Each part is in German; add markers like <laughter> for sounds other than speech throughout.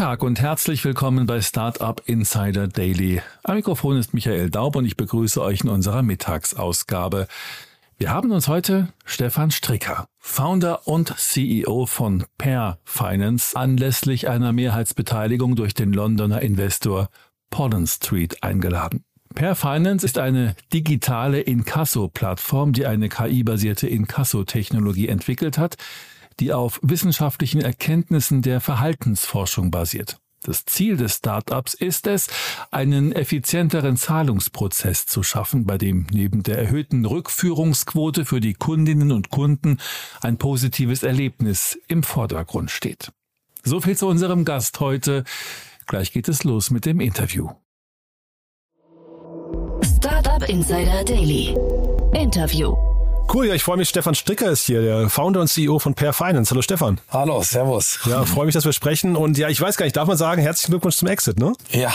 Guten Tag und herzlich willkommen bei Startup Insider Daily. Am Mikrofon ist Michael Daub und ich begrüße euch in unserer Mittagsausgabe. Wir haben uns heute Stefan Stricker, Founder und CEO von Pair Finance, anlässlich einer Mehrheitsbeteiligung durch den Londoner Investor Pollen Street eingeladen. Pair Finance ist eine digitale Inkasso-Plattform, die eine KI-basierte Inkasso-Technologie entwickelt hat, die auf wissenschaftlichen Erkenntnissen der Verhaltensforschung basiert. Das Ziel des Startups ist es, einen effizienteren Zahlungsprozess zu schaffen, bei dem neben der erhöhten Rückführungsquote für die Kundinnen und Kunden ein positives Erlebnis im Vordergrund steht. So viel zu unserem Gast heute. Gleich geht es los mit dem Interview. Startup Insider Daily. Interview. Cool, ja, ich freue mich. Stefan Stricker ist hier, der Founder und CEO von Pair Finance. Hallo Stefan. Hallo, servus. Ja, freue mich, dass wir sprechen. Und ja, ich weiß gar nicht, darf man sagen, herzlichen Glückwunsch zum Exit, ne? Ja,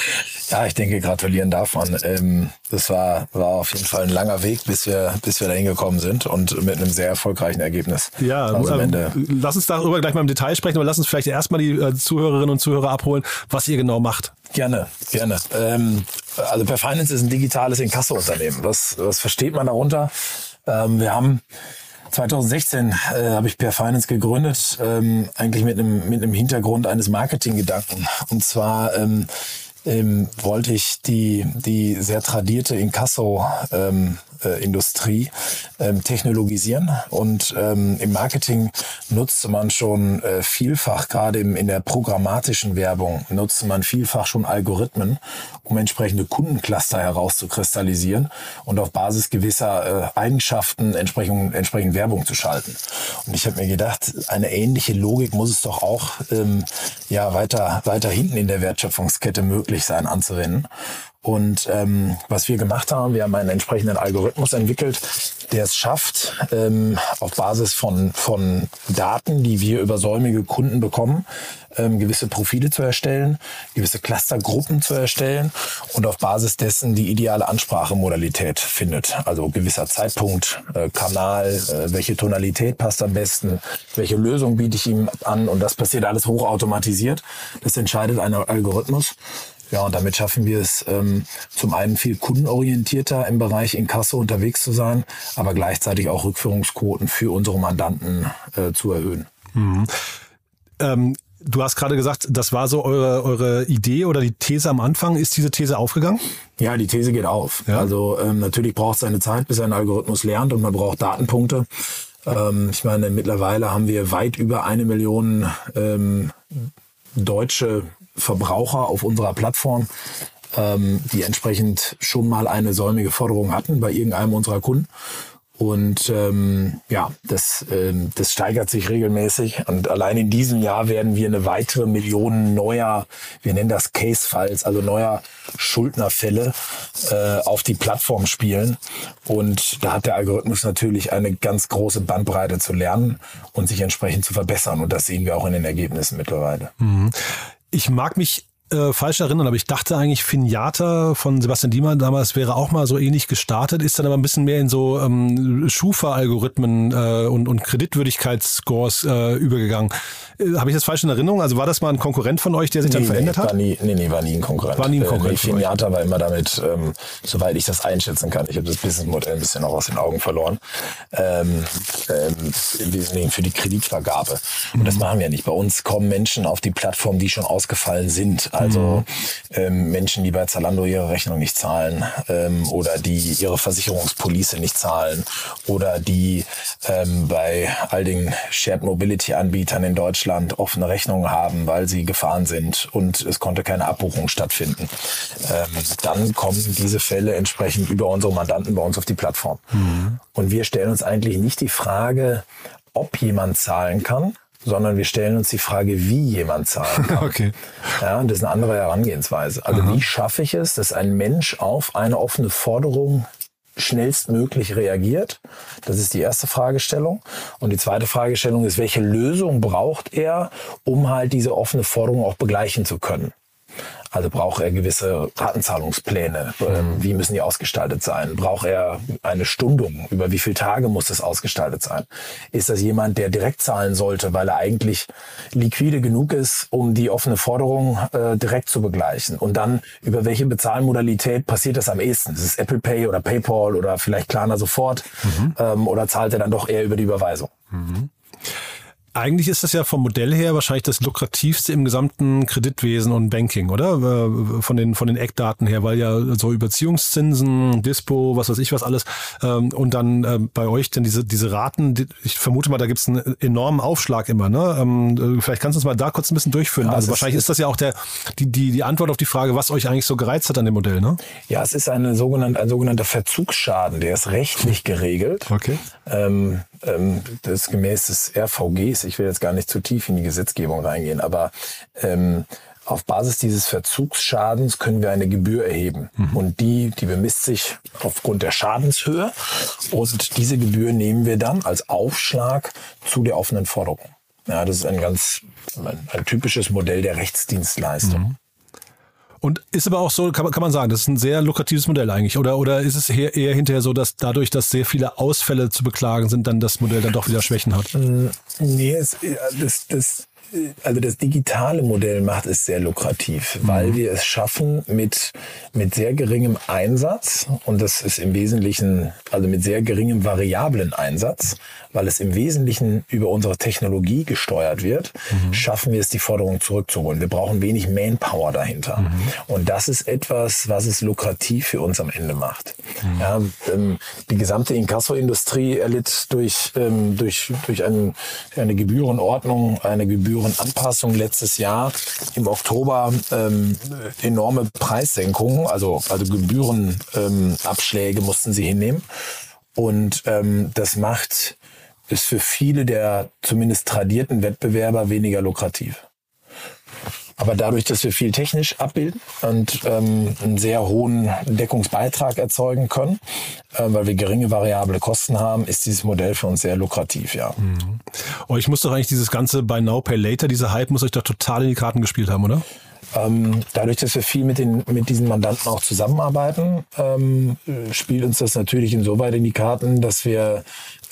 <laughs> ja ich denke, gratulieren darf man. Ähm, das war, war auf jeden Fall ein langer Weg, bis wir, bis wir da hingekommen sind und mit einem sehr erfolgreichen Ergebnis. Ja, also ähm, lass uns darüber gleich mal im Detail sprechen, aber lass uns vielleicht erstmal die äh, Zuhörerinnen und Zuhörer abholen, was ihr genau macht. Gerne, gerne. Ähm, also Pair Finance ist ein digitales Inkasso-Unternehmen. Was, was versteht man darunter? Ähm, wir haben 2016 äh, habe ich Per Finance gegründet, ähm, eigentlich mit einem mit einem Hintergrund eines Marketinggedanken. Und zwar ähm, ähm, wollte ich die, die sehr tradierte Inkasso ähm, äh, Industrie ähm, technologisieren. Und ähm, im Marketing nutzte man schon äh, vielfach, gerade in der programmatischen Werbung, nutzte man vielfach schon Algorithmen, um entsprechende Kundencluster herauszukristallisieren und auf Basis gewisser äh, Eigenschaften entsprechend, entsprechend Werbung zu schalten. Und ich habe mir gedacht, eine ähnliche Logik muss es doch auch ähm, ja, weiter, weiter hinten in der Wertschöpfungskette möglich sein anzuwenden. Und ähm, was wir gemacht haben, wir haben einen entsprechenden Algorithmus entwickelt, der es schafft, ähm, auf Basis von, von Daten, die wir über säumige Kunden bekommen, ähm, gewisse Profile zu erstellen, gewisse Clustergruppen zu erstellen und auf Basis dessen die ideale Ansprachemodalität findet. Also gewisser Zeitpunkt, äh, Kanal, äh, welche Tonalität passt am besten, welche Lösung biete ich ihm an und das passiert alles hochautomatisiert. Das entscheidet ein Algorithmus. Ja, und damit schaffen wir es ähm, zum einen viel kundenorientierter im Bereich Inkasso unterwegs zu sein, aber gleichzeitig auch Rückführungsquoten für unsere Mandanten äh, zu erhöhen. Mhm. Ähm Du hast gerade gesagt, das war so eure, eure Idee oder die These am Anfang. Ist diese These aufgegangen? Ja, die These geht auf. Ja. Also ähm, natürlich braucht es eine Zeit, bis ein Algorithmus lernt und man braucht Datenpunkte. Ähm, ich meine, mittlerweile haben wir weit über eine Million ähm, deutsche Verbraucher auf unserer Plattform, ähm, die entsprechend schon mal eine säumige Forderung hatten bei irgendeinem unserer Kunden. Und ähm, ja, das, ähm, das steigert sich regelmäßig. Und allein in diesem Jahr werden wir eine weitere Million neuer, wir nennen das Case-Files, also neuer Schuldnerfälle äh, auf die Plattform spielen. Und da hat der Algorithmus natürlich eine ganz große Bandbreite zu lernen und sich entsprechend zu verbessern. Und das sehen wir auch in den Ergebnissen mittlerweile. Mhm. Ich mag mich äh, falsch erinnern, aber ich dachte eigentlich, Finjata von Sebastian Diemer damals wäre auch mal so ähnlich gestartet, ist dann aber ein bisschen mehr in so ähm, Schufa-Algorithmen äh, und, und Kreditwürdigkeitsscores äh, übergegangen. Äh, Habe ich das falsch in Erinnerung? Also war das mal ein Konkurrent von euch, der sich nee, dann verändert nee, hat? War nie, nee, nee, war nie ein Konkurrent. War nie ein Konkurrent. Äh, nee, Finjata war immer damit, ähm, soweit ich das einschätzen kann, ich habe das Businessmodell ein bisschen auch aus den Augen verloren, ähm, ähm, im Wesentlichen für die Kreditvergabe. Und mhm. das machen wir nicht. Bei uns kommen Menschen auf die Plattform, die schon ausgefallen sind. Also mhm. ähm, Menschen, die bei Zalando ihre Rechnung nicht zahlen ähm, oder die ihre Versicherungspolice nicht zahlen oder die ähm, bei all den Shared Mobility Anbietern in Deutschland offene Rechnungen haben, weil sie gefahren sind und es konnte keine Abbuchung stattfinden. Ähm, dann kommen diese Fälle entsprechend über unsere Mandanten bei uns auf die Plattform. Mhm. Und wir stellen uns eigentlich nicht die Frage, ob jemand zahlen kann, sondern wir stellen uns die Frage, wie jemand zahlen kann. <laughs> Okay. Ja, und das ist eine andere Herangehensweise. Also Aha. wie schaffe ich es, dass ein Mensch auf eine offene Forderung schnellstmöglich reagiert? Das ist die erste Fragestellung. Und die zweite Fragestellung ist, welche Lösung braucht er, um halt diese offene Forderung auch begleichen zu können? Also braucht er gewisse Ratenzahlungspläne? Ähm, wie müssen die ausgestaltet sein? Braucht er eine Stundung? Über wie viele Tage muss das ausgestaltet sein? Ist das jemand, der direkt zahlen sollte, weil er eigentlich liquide genug ist, um die offene Forderung äh, direkt zu begleichen? Und dann über welche Bezahlmodalität passiert das am ehesten? Ist es Apple Pay oder PayPal oder vielleicht Klarna sofort? Mhm. Ähm, oder zahlt er dann doch eher über die Überweisung? Mhm. Eigentlich ist das ja vom Modell her wahrscheinlich das lukrativste im gesamten Kreditwesen und Banking, oder? Äh, von den, von den Eckdaten her, weil ja so Überziehungszinsen, Dispo, was weiß ich was alles, ähm, und dann äh, bei euch denn diese, diese Raten, ich vermute mal, da gibt es einen enormen Aufschlag immer, ne? Ähm, vielleicht kannst du uns mal da kurz ein bisschen durchführen. Ja, also wahrscheinlich ist, ist das ja auch der, die, die, die Antwort auf die Frage, was euch eigentlich so gereizt hat an dem Modell, ne? Ja, es ist eine sogenannte, ein sogenannter Verzugsschaden, der ist rechtlich geregelt. Okay. Ähm, ähm, das gemäß des RVGs, ich will jetzt gar nicht zu tief in die Gesetzgebung reingehen, aber ähm, auf Basis dieses Verzugsschadens können wir eine Gebühr erheben. Mhm. Und die, die bemisst sich aufgrund der Schadenshöhe. Und diese Gebühr nehmen wir dann als Aufschlag zu der offenen Forderung. Ja, das ist ein ganz, ein, ein typisches Modell der Rechtsdienstleistung. Mhm. Und ist aber auch so, kann man, kann man sagen, das ist ein sehr lukratives Modell eigentlich. Oder, oder ist es eher, eher hinterher so, dass dadurch, dass sehr viele Ausfälle zu beklagen sind, dann das Modell dann doch wieder Schwächen hat? Mm, nee, es, äh, das, das also das digitale Modell macht es sehr lukrativ, mhm. weil wir es schaffen mit, mit sehr geringem Einsatz und das ist im Wesentlichen, also mit sehr geringem variablen Einsatz, weil es im Wesentlichen über unsere Technologie gesteuert wird, mhm. schaffen wir es, die Forderung zurückzuholen. Wir brauchen wenig Manpower dahinter. Mhm. Und das ist etwas, was es lukrativ für uns am Ende macht. Mhm. Ja, ähm, die gesamte Inkasso-Industrie erlitt durch, ähm, durch, durch ein, eine Gebührenordnung, eine Gebührenanpassung letztes Jahr im Oktober ähm, enorme Preissenkungen, also, also Gebührenabschläge ähm, mussten sie hinnehmen. Und ähm, das macht ist für viele der zumindest tradierten Wettbewerber weniger lukrativ. Aber dadurch, dass wir viel technisch abbilden und ähm, einen sehr hohen Deckungsbeitrag erzeugen können, äh, weil wir geringe variable Kosten haben, ist dieses Modell für uns sehr lukrativ, ja. Mhm. Oh, ich muss doch eigentlich dieses ganze Buy Now, Pay Later, dieser Hype muss euch doch total in die Karten gespielt haben, oder? Ähm, dadurch, dass wir viel mit, den, mit diesen Mandanten auch zusammenarbeiten, ähm, spielt uns das natürlich insoweit in die Karten, dass wir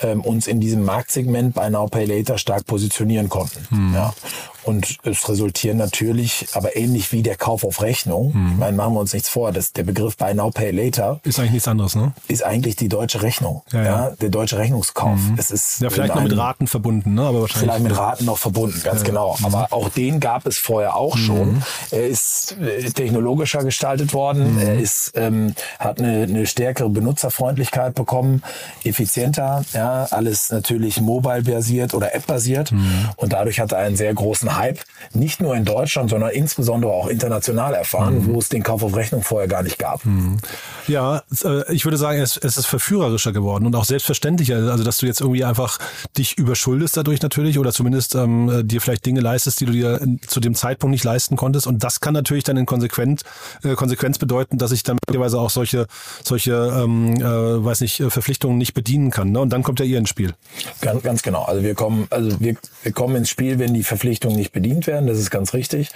ähm, uns in diesem Marktsegment bei Now Pay Later stark positionieren konnten. Hm. Ja. Und es resultieren natürlich, aber ähnlich wie der Kauf auf Rechnung, hm. meine, machen wir uns nichts vor, dass der Begriff Buy Now Pay Later ist eigentlich nichts anderes, ne? Ist eigentlich die deutsche Rechnung, ja, ja. ja der deutsche Rechnungskauf. Mhm. Es ist ja vielleicht noch mit Raten verbunden, ne? Aber wahrscheinlich vielleicht mit Raten noch verbunden, ganz ja, genau. Mhm. Aber auch den gab es vorher auch mhm. schon. Er ist äh, technologischer gestaltet worden. Mhm. Er ist ähm, hat eine, eine stärkere Benutzerfreundlichkeit bekommen, effizienter. Ja, alles natürlich mobile basiert oder App basiert mhm. und dadurch hat er einen sehr großen Hype, nicht nur in Deutschland, sondern insbesondere auch international erfahren, mhm. wo es den Kauf auf Rechnung vorher gar nicht gab. Mhm. Ja, äh, ich würde sagen, es, es ist verführerischer geworden und auch selbstverständlicher. Also, dass du jetzt irgendwie einfach dich überschuldest dadurch natürlich oder zumindest ähm, äh, dir vielleicht Dinge leistest, die du dir zu dem Zeitpunkt nicht leisten konntest. Und das kann natürlich dann in Konsequenz, äh, Konsequenz bedeuten, dass ich dann möglicherweise auch solche, solche ähm, äh, weiß nicht, Verpflichtungen nicht bedienen kann. Ne? Und dann kommt ja ihr ins Spiel. Ganz, ganz genau. Also wir kommen, also wir, wir kommen ins Spiel, wenn die Verpflichtungen nicht bedient werden. Das ist ganz richtig.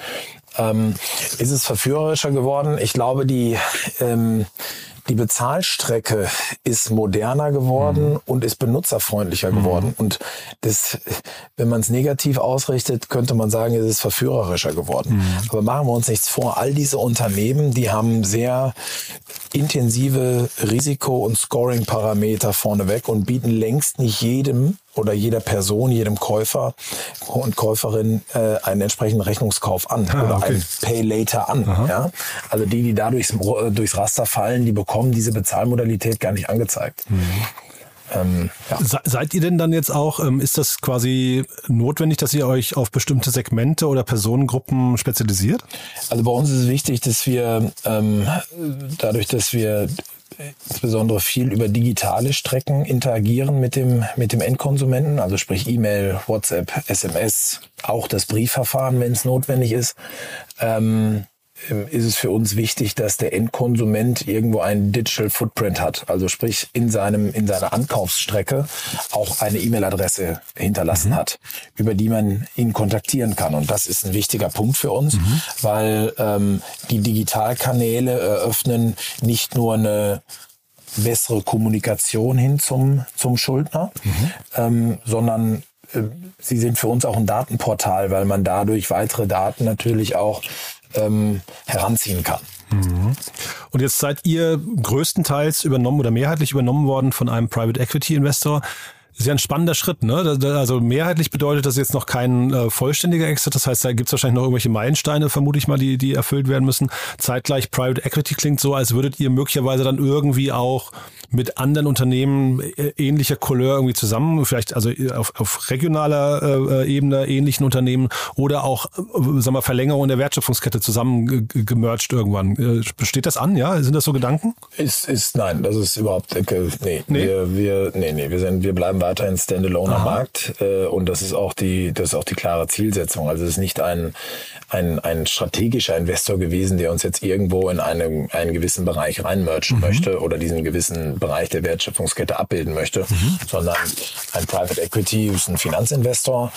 Ähm, ist es verführerischer geworden? Ich glaube, die ähm, die Bezahlstrecke ist moderner geworden mhm. und ist benutzerfreundlicher mhm. geworden. Und das, wenn man es negativ ausrichtet, könnte man sagen, es ist verführerischer geworden. Mhm. Aber machen wir uns nichts vor. All diese Unternehmen, die haben sehr intensive Risiko- und Scoring-Parameter vorneweg und bieten längst nicht jedem oder jeder Person, jedem Käufer und Käuferin äh, einen entsprechenden Rechnungskauf an ah, oder okay. ein Pay Later an. Ja? Also die, die da durchs, durchs Raster fallen, die bekommen diese Bezahlmodalität gar nicht angezeigt. Mhm. Ähm, ja. Seid ihr denn dann jetzt auch, ähm, ist das quasi notwendig, dass ihr euch auf bestimmte Segmente oder Personengruppen spezialisiert? Also bei uns ist es wichtig, dass wir ähm, dadurch, dass wir insbesondere viel über digitale Strecken interagieren mit dem, mit dem Endkonsumenten, also sprich E-Mail, WhatsApp, SMS, auch das Briefverfahren, wenn es notwendig ist, ähm, ist es für uns wichtig, dass der Endkonsument irgendwo einen Digital Footprint hat. Also sprich in seinem, in seiner Ankaufsstrecke auch eine E-Mail-Adresse hinterlassen mhm. hat, über die man ihn kontaktieren kann. Und das ist ein wichtiger Punkt für uns, mhm. weil ähm, die Digitalkanäle eröffnen nicht nur eine bessere Kommunikation hin zum, zum Schuldner, mhm. ähm, sondern äh, sie sind für uns auch ein Datenportal, weil man dadurch weitere Daten natürlich auch ähm, heranziehen kann. Mhm. Und jetzt seid ihr größtenteils übernommen oder mehrheitlich übernommen worden von einem Private Equity Investor. Ist ja ein spannender Schritt, ne? Also mehrheitlich bedeutet das jetzt noch kein äh, vollständiger Exit. Das heißt, da gibt es wahrscheinlich noch irgendwelche Meilensteine, vermute ich mal, die, die erfüllt werden müssen. Zeitgleich Private Equity klingt so, als würdet ihr möglicherweise dann irgendwie auch mit anderen Unternehmen äh, ähnlicher Couleur irgendwie zusammen, vielleicht also äh, auf, auf regionaler äh, Ebene ähnlichen Unternehmen oder auch, äh, sagen wir, Verlängerung der Wertschöpfungskette zusammen gemerged irgendwann. Äh, besteht das an, ja? Sind das so Gedanken? Ist, ist, nein, das ist überhaupt, nee, nee. Wir, wir, nee, nee, wir sind, wir bleiben weiterhin Standalone am Markt äh, und das ist auch die, das ist auch die klare Zielsetzung. Also es ist nicht ein, ein, ein strategischer Investor gewesen, der uns jetzt irgendwo in einem, einen gewissen Bereich reinmerchen mhm. möchte oder diesen gewissen Bereich der Wertschöpfungskette abbilden möchte, mhm. sondern ein Private Equity ist ein Finanzinvestor,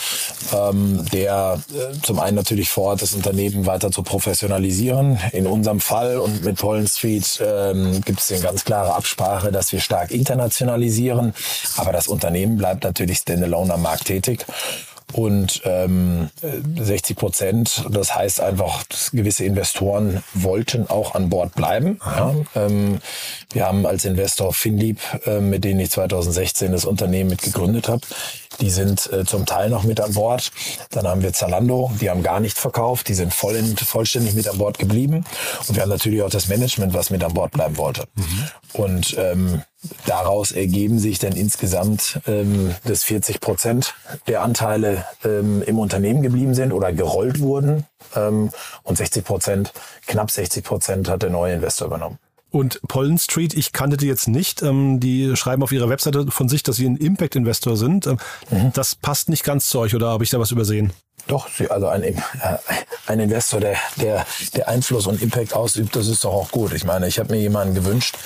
ähm, der äh, zum einen natürlich vorhat, das Unternehmen weiter zu professionalisieren. In unserem Fall und mit Pollen Street ähm, gibt es eine ganz klare Absprache, dass wir stark internationalisieren, aber das Unternehmen Unternehmen bleibt natürlich standalone am Markt tätig. Und ähm, 60 Prozent, das heißt einfach, gewisse Investoren wollten auch an Bord bleiben. Ja. Ähm, wir haben als Investor Finlieb, äh, mit denen ich 2016 das Unternehmen mit gegründet habe, die sind äh, zum Teil noch mit an Bord. Dann haben wir Zalando, die haben gar nicht verkauft, die sind voll in, vollständig mit an Bord geblieben. Und wir haben natürlich auch das Management, was mit an Bord bleiben wollte. Mhm. Und ähm, daraus ergeben sich dann insgesamt, ähm, dass 40 Prozent der Anteile ähm, im Unternehmen geblieben sind oder gerollt wurden. Ähm, und 60 Prozent, knapp 60 Prozent hat der neue Investor übernommen. Und Pollen Street, ich kannte die jetzt nicht. Ähm, die schreiben auf ihrer Webseite von sich, dass sie ein Impact-Investor sind. Ähm, mhm. Das passt nicht ganz zu euch, oder habe ich da was übersehen? Doch, also ein, äh, ein Investor, der, der, der Einfluss und Impact ausübt, das ist doch auch gut. Ich meine, ich habe mir jemanden gewünscht,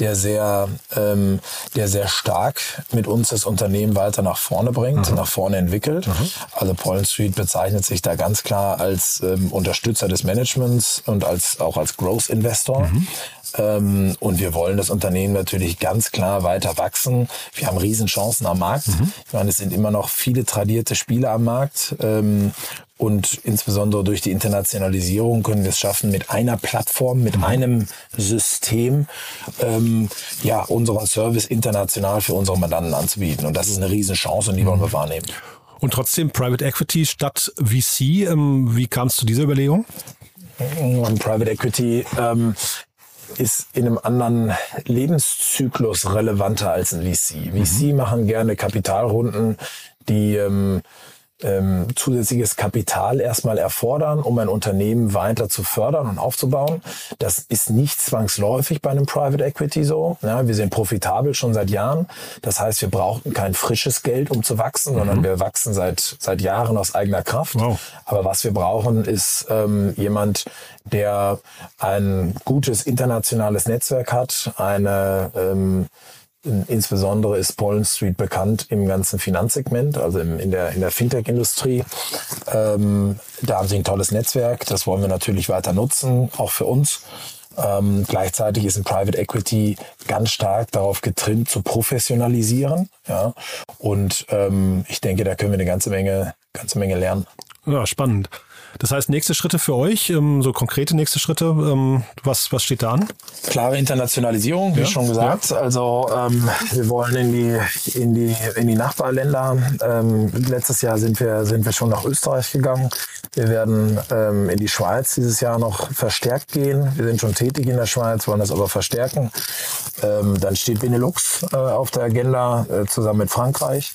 der sehr, ähm, der sehr stark mit uns das Unternehmen weiter nach vorne bringt, mhm. nach vorne entwickelt. Mhm. Also Pollen Street bezeichnet sich da ganz klar als ähm, Unterstützer des Managements und als auch als Growth Investor. Mhm. Ähm, und wir wollen das Unternehmen natürlich ganz klar weiter wachsen. Wir haben Riesenchancen am Markt. Mhm. Ich meine, es sind immer noch viele tradierte Spieler am Markt. Ähm, und insbesondere durch die Internationalisierung können wir es schaffen, mit einer Plattform, mit einem System, ähm, ja, unseren Service international für unsere Mandanten anzubieten. Und das ist eine Riesenchance und die wollen wir wahrnehmen. Und trotzdem Private Equity statt VC. Ähm, wie kam es zu dieser Überlegung? Private Equity ähm, ist in einem anderen Lebenszyklus relevanter als ein VC. VC mhm. machen gerne Kapitalrunden, die ähm, ähm, zusätzliches Kapital erstmal erfordern, um ein Unternehmen weiter zu fördern und aufzubauen. Das ist nicht zwangsläufig bei einem Private Equity so. Ja, wir sind profitabel schon seit Jahren. Das heißt, wir brauchten kein frisches Geld, um zu wachsen, mhm. sondern wir wachsen seit, seit Jahren aus eigener Kraft. Wow. Aber was wir brauchen, ist ähm, jemand, der ein gutes internationales Netzwerk hat, eine ähm, Insbesondere ist Pollen Street bekannt im ganzen Finanzsegment, also im, in der, in der Fintech-Industrie. Ähm, da haben sie ein tolles Netzwerk, das wollen wir natürlich weiter nutzen, auch für uns. Ähm, gleichzeitig ist ein Private Equity ganz stark darauf getrimmt, zu professionalisieren. Ja? Und ähm, ich denke, da können wir eine ganze Menge, ganze Menge lernen. Ja, spannend. Das heißt, nächste Schritte für euch, ähm, so konkrete nächste Schritte, ähm, was, was steht da an? Klare Internationalisierung, wie ja, schon gesagt. Ja. Also ähm, wir wollen in die, in die, in die Nachbarländer. Ähm, letztes Jahr sind wir, sind wir schon nach Österreich gegangen. Wir werden ähm, in die Schweiz dieses Jahr noch verstärkt gehen. Wir sind schon tätig in der Schweiz, wollen das aber verstärken. Ähm, dann steht Benelux äh, auf der Agenda äh, zusammen mit Frankreich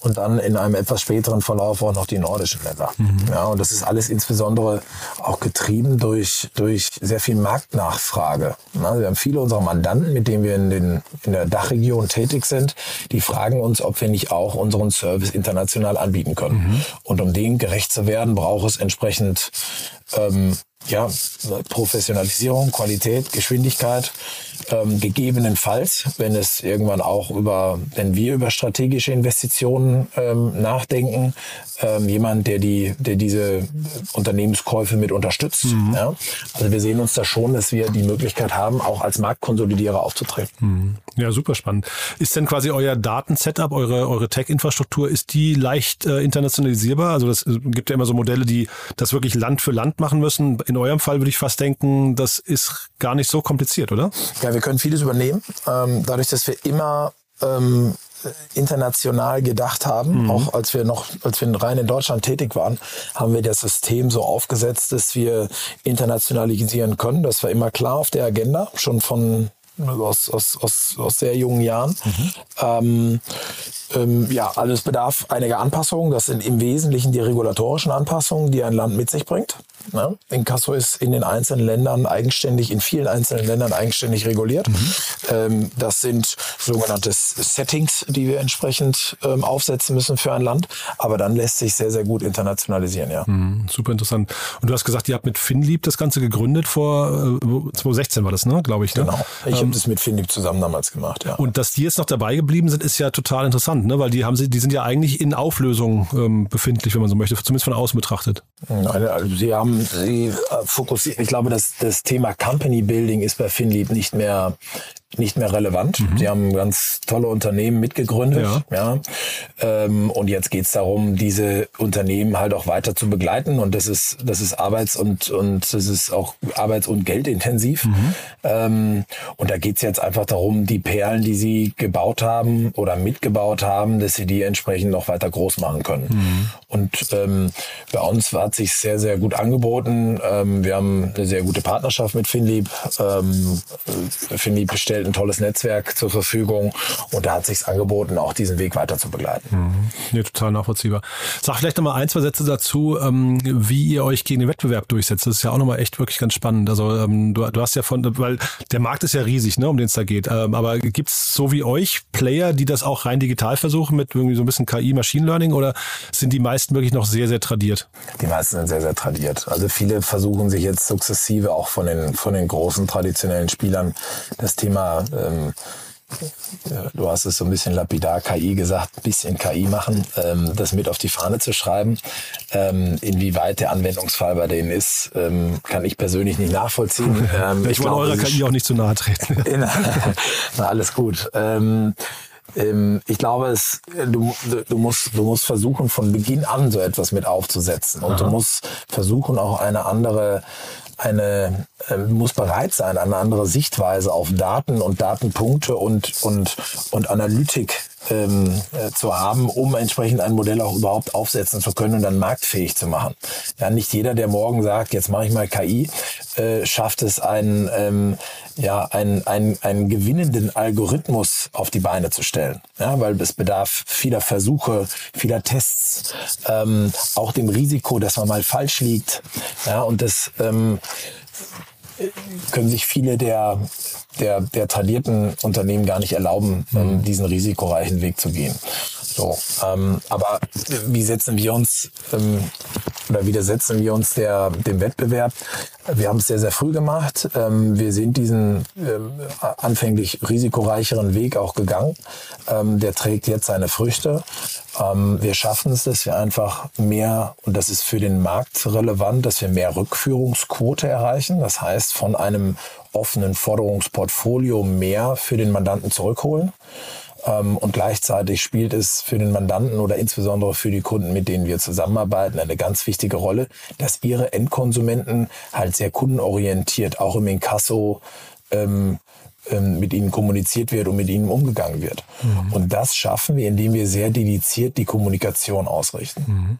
und dann in einem etwas späteren Verlauf auch noch die nordischen Länder. Mhm. Ja, und das ist alles insbesondere auch getrieben durch, durch sehr viel Marktnachfrage. Na, wir haben viele unserer Mandanten, mit denen wir in, den, in der Dachregion tätig sind, die fragen uns, ob wir nicht auch unseren Service international anbieten können. Mhm. Und um dem gerecht zu werden, braucht es entsprechend ähm, ja, Professionalisierung, Qualität, Geschwindigkeit, ähm, gegebenenfalls, wenn es irgendwann auch über, wenn wir über strategische Investitionen ähm, nachdenken, ähm, jemand, der die, der diese Unternehmenskäufe mit unterstützt. Mhm. Ja? Also wir sehen uns da schon, dass wir die Möglichkeit haben, auch als Marktkonsolidierer aufzutreten. Mhm. Ja, super spannend. Ist denn quasi euer Datensetup, eure, eure Tech-Infrastruktur, ist die leicht äh, internationalisierbar? Also das äh, gibt ja immer so Modelle, die das wirklich Land für Land machen müssen. In eurem Fall würde ich fast denken, das ist gar nicht so kompliziert, oder? Ja, wir können vieles übernehmen. Ähm, dadurch, dass wir immer ähm, international gedacht haben, mhm. auch als wir noch, als wir rein in Deutschland tätig waren, haben wir das System so aufgesetzt, dass wir internationalisieren können. Das war immer klar auf der Agenda, schon von aus, aus, aus, aus sehr jungen Jahren. Mhm. Ähm, ähm, ja, also es bedarf einiger Anpassungen. Das sind im Wesentlichen die regulatorischen Anpassungen, die ein Land mit sich bringt. Ne? Inkasso ist in den einzelnen Ländern eigenständig, in vielen einzelnen Ländern eigenständig reguliert. Mhm. Ähm, das sind sogenannte Settings, die wir entsprechend ähm, aufsetzen müssen für ein Land. Aber dann lässt sich sehr, sehr gut internationalisieren, ja. Mhm, super interessant. Und du hast gesagt, ihr habt mit Finlieb das Ganze gegründet vor äh, 2016 war das, ne? Glaube ich. Ne? Genau. Ich habe das mit Finlieb zusammen damals gemacht, ja. Und dass die jetzt noch dabei geblieben sind, ist ja total interessant, ne? Weil die haben sie, die sind ja eigentlich in Auflösung ähm, befindlich, wenn man so möchte, zumindest von außen betrachtet. Nein, also sie haben sie äh, fokussiert. Ich glaube, dass das Thema Company Building ist bei Finlieb nicht mehr nicht mehr relevant. Mhm. Sie haben ganz tolle Unternehmen mitgegründet. Ja. ja. Ähm, und jetzt geht's darum, diese Unternehmen halt auch weiter zu begleiten. Und das ist, das ist Arbeits- und, und das ist auch Arbeits- und Geldintensiv. Mhm. Ähm, und da geht's jetzt einfach darum, die Perlen, die sie gebaut haben oder mitgebaut haben, dass sie die entsprechend noch weiter groß machen können. Mhm. Und ähm, bei uns hat sich sehr, sehr gut angeboten. Ähm, wir haben eine sehr gute Partnerschaft mit Finlieb. Ähm, Finlieb bestellt stellt ein tolles Netzwerk zur Verfügung und da hat sich angeboten, auch diesen Weg weiter zu begleiten. Mhm. Nee, total nachvollziehbar. Sag vielleicht noch mal ein, zwei Sätze dazu, ähm, wie ihr euch gegen den Wettbewerb durchsetzt. Das ist ja auch nochmal echt wirklich ganz spannend. Also ähm, du, du hast ja von, weil der Markt ist ja riesig, ne, um den es da geht. Ähm, aber gibt es so wie euch Player, die das auch rein digital versuchen mit irgendwie so ein bisschen KI, Machine Learning oder sind die meisten wirklich noch sehr, sehr tradiert? Die meisten sind sehr, sehr tradiert. Also viele versuchen sich jetzt sukzessive auch von den, von den großen traditionellen Spielern das Thema ähm, du hast es so ein bisschen lapidar KI gesagt, ein bisschen KI machen, ähm, das mit auf die Fahne zu schreiben. Ähm, inwieweit der Anwendungsfall bei denen ist, ähm, kann ich persönlich nicht nachvollziehen. <laughs> Ähm, ich, ich wollte eurer KI auch nicht zu nahe treten. <laughs> na, alles gut. Ähm, ähm, ich glaube, es, du, du, musst, du musst versuchen, von Beginn an so etwas mit aufzusetzen. Und Aha. du musst versuchen, auch eine andere eine äh, muss bereit sein, eine andere Sichtweise auf Daten und Datenpunkte und und und Analytik ähm, äh, zu haben, um entsprechend ein Modell auch überhaupt aufsetzen zu können und dann marktfähig zu machen. Ja, nicht jeder, der morgen sagt, jetzt mache ich mal KI, äh, schafft es, einen, ähm, ja, einen, einen, einen gewinnenden Algorithmus auf die Beine zu stellen. Ja, weil es bedarf vieler Versuche, vieler Tests, ähm, auch dem Risiko, dass man mal falsch liegt. Ja, und das ähm, können sich viele der, der, der tradierten Unternehmen gar nicht erlauben, mhm. diesen risikoreichen Weg zu gehen. So, ähm, aber wie setzen wir uns ähm, oder widersetzen wir uns der, dem Wettbewerb? Wir haben es sehr, sehr früh gemacht. Ähm, wir sind diesen ähm, anfänglich risikoreicheren Weg auch gegangen. Ähm, der trägt jetzt seine Früchte. Ähm, wir schaffen es, dass wir einfach mehr, und das ist für den Markt relevant, dass wir mehr Rückführungsquote erreichen. Das heißt, von einem offenen Forderungsportfolio mehr für den Mandanten zurückholen. Ähm, und gleichzeitig spielt es für den Mandanten oder insbesondere für die Kunden, mit denen wir zusammenarbeiten, eine ganz wichtige Rolle, dass ihre Endkonsumenten halt sehr kundenorientiert, auch im Inkasso, ähm, ähm, mit ihnen kommuniziert wird und mit ihnen umgegangen wird. Mhm. Und das schaffen wir, indem wir sehr dediziert die Kommunikation ausrichten. Mhm.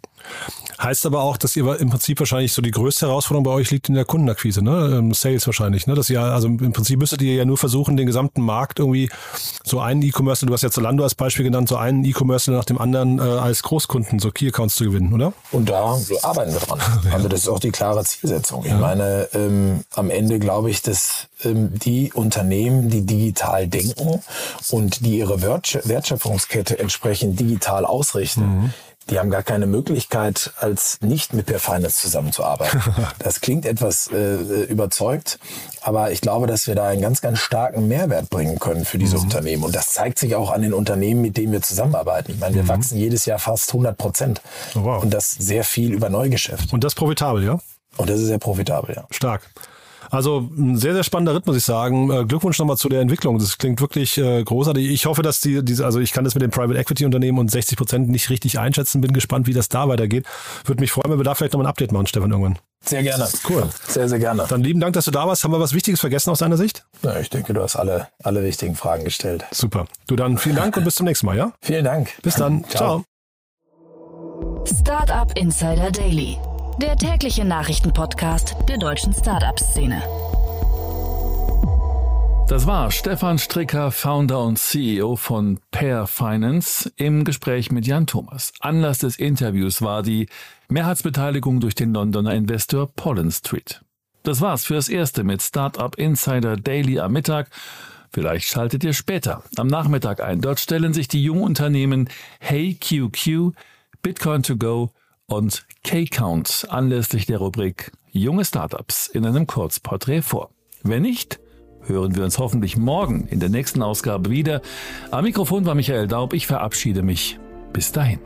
Heißt aber auch, dass ihr im Prinzip wahrscheinlich so die größte Herausforderung bei euch liegt in der Kundenakquise, ne? Ähm, Sales wahrscheinlich, ne? Dass ihr, also im Prinzip müsstet ihr ja nur versuchen, den gesamten Markt irgendwie so einen E-Commerce, du hast ja Zalando als Beispiel genannt, so einen E-Commerce nach dem anderen äh, als Großkunden, so Key-Accounts zu gewinnen, oder? Und da arbeiten wir dran. <laughs> Also das ist auch die klare Zielsetzung. Ich ja. meine, ähm, am Ende glaube ich, dass ähm, die Unternehmen, die digital denken und die ihre Wertschöpfungskette entsprechend digital ausrichten, mhm die haben gar keine Möglichkeit, als nicht mit Per Finance zusammenzuarbeiten. <laughs> Das klingt etwas äh, überzeugt, aber ich glaube, dass wir da einen ganz, ganz starken Mehrwert bringen können für diese mhm. Unternehmen. Und das zeigt sich auch an den Unternehmen, mit denen wir zusammenarbeiten. Ich meine, wir mhm. wachsen jedes Jahr fast 100 Prozent. Oh, wow. Und das sehr viel über Neugeschäft. Und das profitabel, ja? Und das ist sehr profitabel, ja. Stark. Also ein sehr, sehr spannender Ritt, muss ich sagen. Äh, Glückwunsch nochmal zu der Entwicklung. Das klingt wirklich äh, großartig. Ich hoffe, dass die, diese, also ich kann das mit dem Private Equity Unternehmen und 60 Prozent nicht richtig einschätzen. Bin gespannt, wie das da weitergeht. Würde mich freuen, wenn wir da vielleicht nochmal ein Update machen, Stefan, irgendwann. Sehr gerne. Cool. Sehr, sehr gerne. Dann lieben Dank, dass du da warst. Haben wir was Wichtiges vergessen aus deiner Sicht? Ja, ich denke, du hast alle, alle wichtigen Fragen gestellt. Super. Du dann vielen Dank und bis zum nächsten Mal, ja? Vielen Dank. Bis dann. <laughs> Ciao. Ciao. Startup Insider Daily der tägliche Nachrichtenpodcast der deutschen Startup-Szene. Das war Stefan Stricker, Founder und CEO von Pair Finance, im Gespräch mit Jan Thomas. Anlass des Interviews war die Mehrheitsbeteiligung durch den Londoner Investor Pollen Street. Das war's fürs Erste mit Startup Insider Daily am Mittag. Vielleicht schaltet ihr später am Nachmittag ein. Dort stellen sich die jungen Unternehmen Hey QQ, Bitcoin to go und K-Count anlässlich der Rubrik Junge Startups in einem Kurzporträt vor. Wenn nicht, hören wir uns hoffentlich morgen in der nächsten Ausgabe wieder. Am Mikrofon war Michael Daub. Ich verabschiede mich. Bis dahin.